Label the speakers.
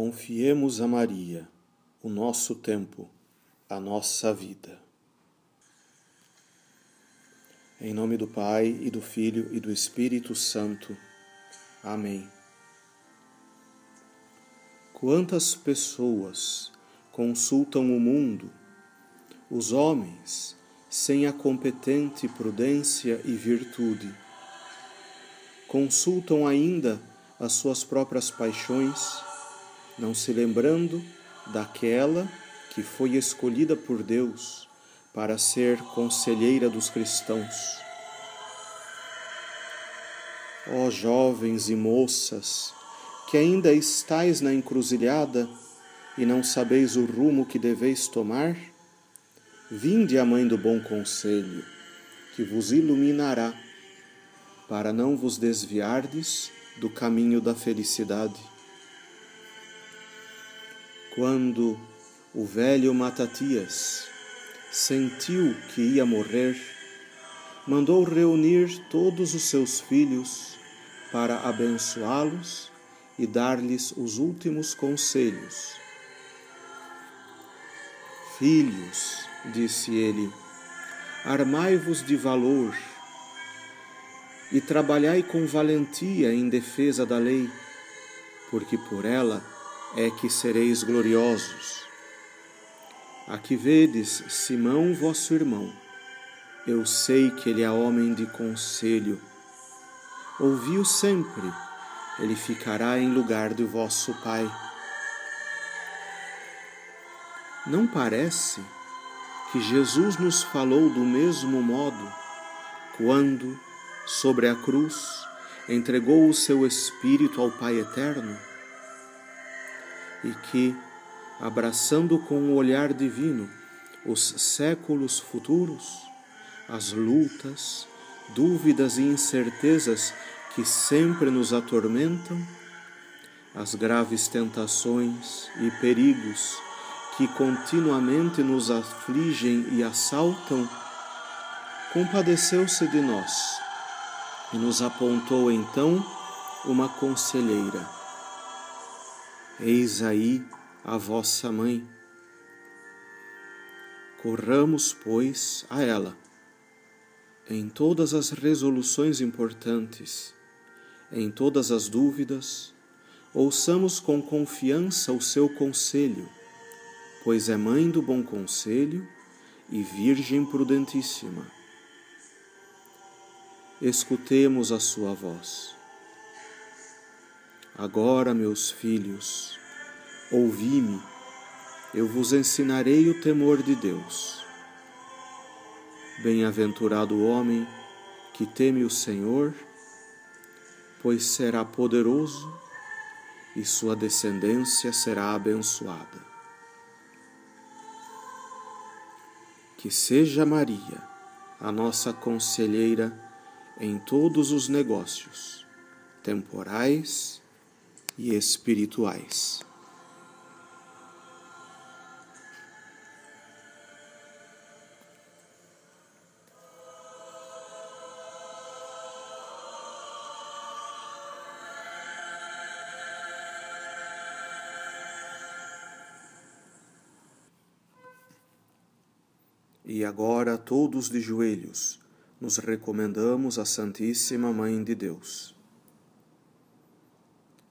Speaker 1: Confiemos a Maria o nosso tempo, a nossa vida. Em nome do Pai e do Filho e do Espírito Santo. Amém. Quantas pessoas consultam o mundo, os homens, sem a competente prudência e virtude? Consultam ainda as suas próprias paixões não se lembrando daquela que foi escolhida por Deus para ser conselheira dos cristãos. Ó jovens e moças, que ainda estais na encruzilhada e não sabeis o rumo que deveis tomar, vinde a mãe do bom conselho, que vos iluminará, para não vos desviardes do caminho da felicidade. Quando o velho Matatias sentiu que ia morrer, mandou reunir todos os seus filhos para abençoá-los e dar-lhes os últimos conselhos. Filhos, disse ele, armai-vos de valor e trabalhai com valentia em defesa da lei, porque por ela é que sereis gloriosos. Aqui vedes Simão, vosso irmão. Eu sei que ele é homem de conselho. Ouvi-o sempre, ele ficará em lugar de vosso Pai. Não parece que Jesus nos falou do mesmo modo quando, sobre a cruz, entregou o seu Espírito ao Pai Eterno? E que, abraçando com o olhar divino os séculos futuros, as lutas, dúvidas e incertezas que sempre nos atormentam, as graves tentações e perigos que continuamente nos afligem e assaltam, compadeceu-se de nós e nos apontou então uma conselheira Eis aí a vossa mãe. Corramos, pois, a ela. Em todas as resoluções importantes, em todas as dúvidas, ouçamos com confiança o seu conselho, pois é mãe do bom conselho e virgem prudentíssima. Escutemos a sua voz. Agora, meus filhos, ouvi-me, eu vos ensinarei o temor de Deus. Bem-aventurado o homem que teme o Senhor, pois será poderoso e sua descendência será abençoada. Que seja Maria a nossa conselheira em todos os negócios, temporais e espirituais. E agora, todos de joelhos, nos recomendamos à Santíssima Mãe de Deus.